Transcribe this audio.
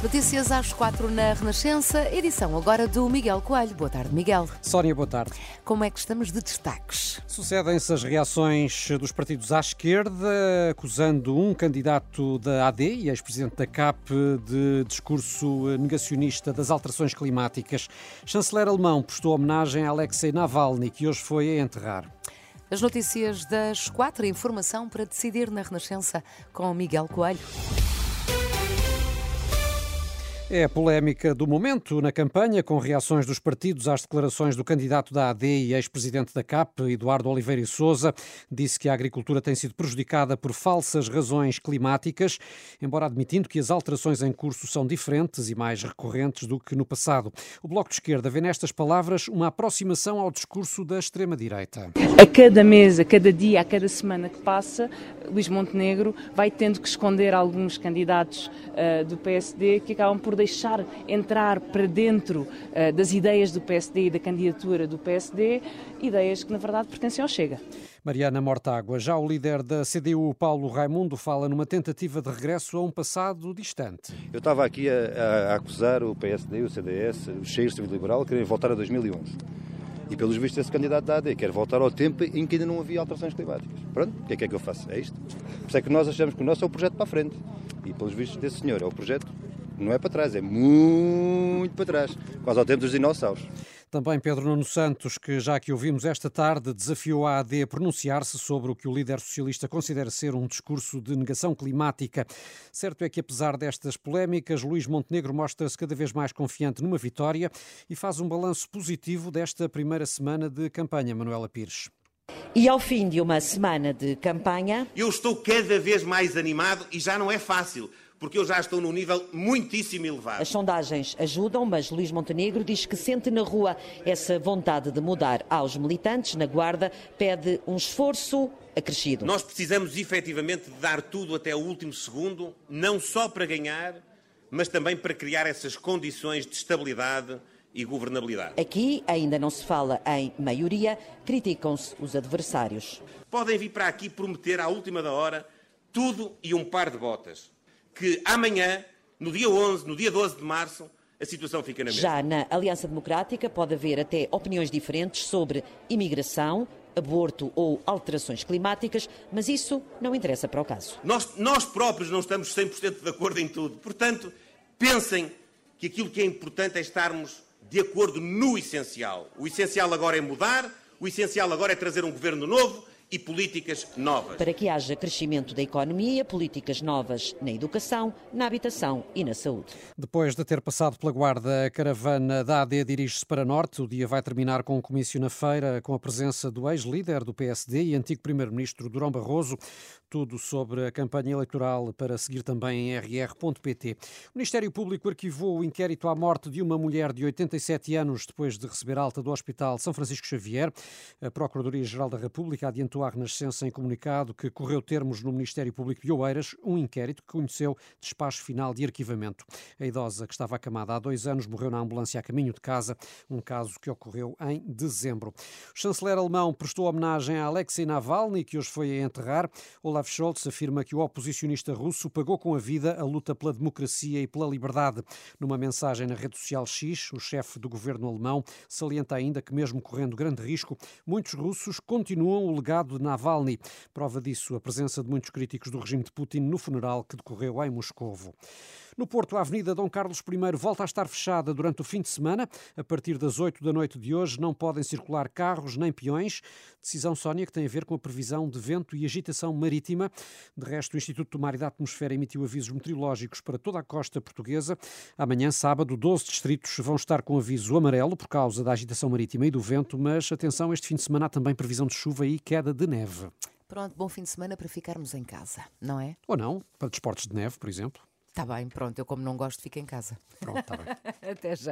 Notícias às quatro na Renascença, edição agora do Miguel Coelho. Boa tarde, Miguel. Sónia, boa tarde. Como é que estamos de destaques? Sucedem-se as reações dos partidos à esquerda, acusando um candidato da AD e ex-presidente da CAP de discurso negacionista das alterações climáticas. Chanceler alemão prestou homenagem a Alexei Navalny, que hoje foi a enterrar. As notícias das quatro, informação para decidir na Renascença com Miguel Coelho. É a polémica do momento na campanha, com reações dos partidos às declarações do candidato da AD e ex-presidente da CAP, Eduardo Oliveira e Souza. Disse que a agricultura tem sido prejudicada por falsas razões climáticas, embora admitindo que as alterações em curso são diferentes e mais recorrentes do que no passado. O Bloco de Esquerda vê nestas palavras uma aproximação ao discurso da extrema-direita. A cada mês, a cada dia, a cada semana que passa, Luís Montenegro vai tendo que esconder alguns candidatos uh, do PSD que acabam por deixar entrar para dentro uh, das ideias do PSD e da candidatura do PSD, ideias que na verdade pertencem ao Chega. Mariana Mortágua, já o líder da CDU, Paulo Raimundo, fala numa tentativa de regresso a um passado distante. Eu estava aqui a, a acusar o PSD, o CDS, o Cheiro Civil Liberal, querem voltar a 2011. E pelos vistos esse candidato da AD quer voltar ao tempo em que ainda não havia alterações climáticas. Pronto, o que é que é que eu faço? É isto. Por isso é que nós achamos que o nosso é o projeto para a frente. E pelos vistos desse senhor é o projeto não é para trás, é muito para trás, quase ao tempo dos dinossauros. Também Pedro Nuno Santos, que já que ouvimos esta tarde, desafiou a AD a pronunciar-se sobre o que o líder socialista considera ser um discurso de negação climática. Certo é que, apesar destas polémicas, Luís Montenegro mostra-se cada vez mais confiante numa vitória e faz um balanço positivo desta primeira semana de campanha, Manuela Pires. E ao fim de uma semana de campanha. Eu estou cada vez mais animado e já não é fácil porque eu já estou num nível muitíssimo elevado. As sondagens ajudam, mas Luís Montenegro diz que sente na rua essa vontade de mudar. Aos militantes na Guarda pede um esforço acrescido. Nós precisamos efetivamente dar tudo até o último segundo, não só para ganhar, mas também para criar essas condições de estabilidade e governabilidade. Aqui ainda não se fala em maioria, criticam-se os adversários. Podem vir para aqui prometer à última da hora tudo e um par de botas que amanhã, no dia 11, no dia 12 de março, a situação fica na mesma. Já na Aliança Democrática pode haver até opiniões diferentes sobre imigração, aborto ou alterações climáticas, mas isso não interessa para o caso. Nós, nós próprios não estamos 100% de acordo em tudo. Portanto, pensem que aquilo que é importante é estarmos de acordo no essencial. O essencial agora é mudar, o essencial agora é trazer um governo novo e políticas novas. Para que haja crescimento da economia, políticas novas na educação, na habitação e na saúde. Depois de ter passado pela guarda, a caravana da AD dirige-se para norte. O dia vai terminar com um comício na feira, com a presença do ex-líder do PSD e antigo primeiro-ministro Durão Barroso. Tudo sobre a campanha eleitoral para seguir também em rr.pt. O Ministério Público arquivou o inquérito à morte de uma mulher de 87 anos depois de receber alta do Hospital São Francisco Xavier. A Procuradoria-Geral da República adiantou à Renascença em comunicado que correu termos no Ministério Público de Oeiras um inquérito que conheceu despacho final de arquivamento. A idosa que estava acamada há dois anos morreu na ambulância a caminho de casa, um caso que ocorreu em dezembro. O chanceler alemão prestou homenagem a Alexei Navalny, que hoje foi a enterrar. Olaf Scholz afirma que o oposicionista russo pagou com a vida a luta pela democracia e pela liberdade. Numa mensagem na rede social X, o chefe do governo alemão salienta ainda que, mesmo correndo grande risco, muitos russos continuam o legado de Navalny. Prova disso a presença de muitos críticos do regime de Putin no funeral que decorreu em Moscovo. No Porto, a Avenida Dom Carlos I volta a estar fechada durante o fim de semana. A partir das 8 da noite de hoje não podem circular carros nem peões. Decisão, Sónia, que tem a ver com a previsão de vento e agitação marítima. De resto, o Instituto do Mar e da Atmosfera emitiu avisos meteorológicos para toda a costa portuguesa. Amanhã, sábado, 12 distritos vão estar com aviso amarelo por causa da agitação marítima e do vento, mas atenção, este fim de semana há também previsão de chuva e queda de neve. Pronto, bom fim de semana para ficarmos em casa, não é? Ou não, para desportos de neve, por exemplo. Está bem, pronto, eu como não gosto, fico em casa. Pronto, está bem. Até já.